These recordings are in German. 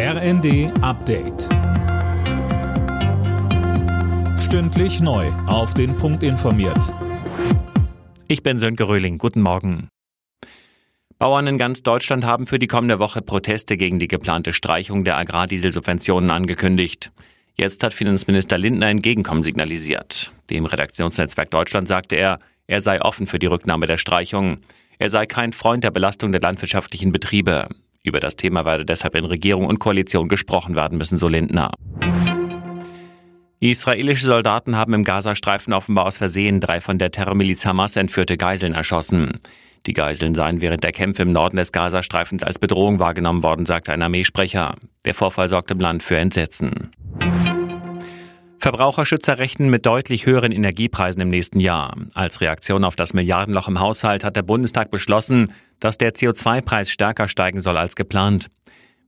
RND Update. Stündlich neu. Auf den Punkt informiert. Ich bin Sönke Röhling. Guten Morgen. Bauern in ganz Deutschland haben für die kommende Woche Proteste gegen die geplante Streichung der Agrardieselsubventionen angekündigt. Jetzt hat Finanzminister Lindner Entgegenkommen signalisiert. Dem Redaktionsnetzwerk Deutschland sagte er, er sei offen für die Rücknahme der Streichung. Er sei kein Freund der Belastung der landwirtschaftlichen Betriebe. Über das Thema werde deshalb in Regierung und Koalition gesprochen werden müssen, so Lindner. Israelische Soldaten haben im Gazastreifen offenbar aus Versehen drei von der Terrormiliz Hamas entführte Geiseln erschossen. Die Geiseln seien während der Kämpfe im Norden des Gazastreifens als Bedrohung wahrgenommen worden, sagte ein Armeesprecher. Der Vorfall sorgte im Land für Entsetzen. Verbraucherschützer rechnen mit deutlich höheren Energiepreisen im nächsten Jahr. Als Reaktion auf das Milliardenloch im Haushalt hat der Bundestag beschlossen, dass der CO2-Preis stärker steigen soll als geplant.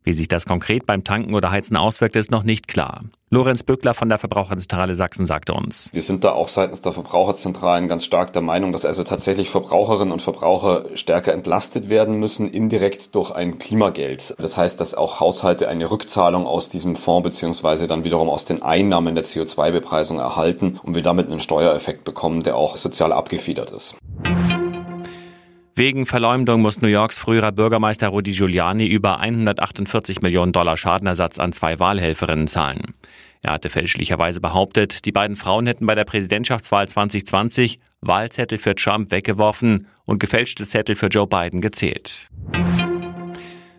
Wie sich das konkret beim Tanken oder Heizen auswirkt, ist noch nicht klar. Lorenz Bückler von der Verbraucherzentrale Sachsen sagte uns. Wir sind da auch seitens der Verbraucherzentralen ganz stark der Meinung, dass also tatsächlich Verbraucherinnen und Verbraucher stärker entlastet werden müssen, indirekt durch ein Klimageld. Das heißt, dass auch Haushalte eine Rückzahlung aus diesem Fonds beziehungsweise dann wiederum aus den Einnahmen der CO2-Bepreisung erhalten und wir damit einen Steuereffekt bekommen, der auch sozial abgefedert ist. Wegen Verleumdung muss New Yorks früherer Bürgermeister Rudy Giuliani über 148 Millionen Dollar Schadenersatz an zwei Wahlhelferinnen zahlen. Er hatte fälschlicherweise behauptet, die beiden Frauen hätten bei der Präsidentschaftswahl 2020 Wahlzettel für Trump weggeworfen und gefälschte Zettel für Joe Biden gezählt.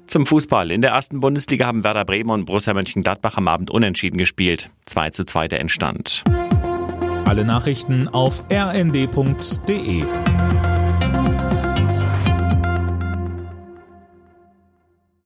Zum Fußball. In der ersten Bundesliga haben Werder Bremen und Borussia Mönchengladbach am Abend unentschieden gespielt. 2 zu 2 der Endstand. Alle Nachrichten auf rnd.de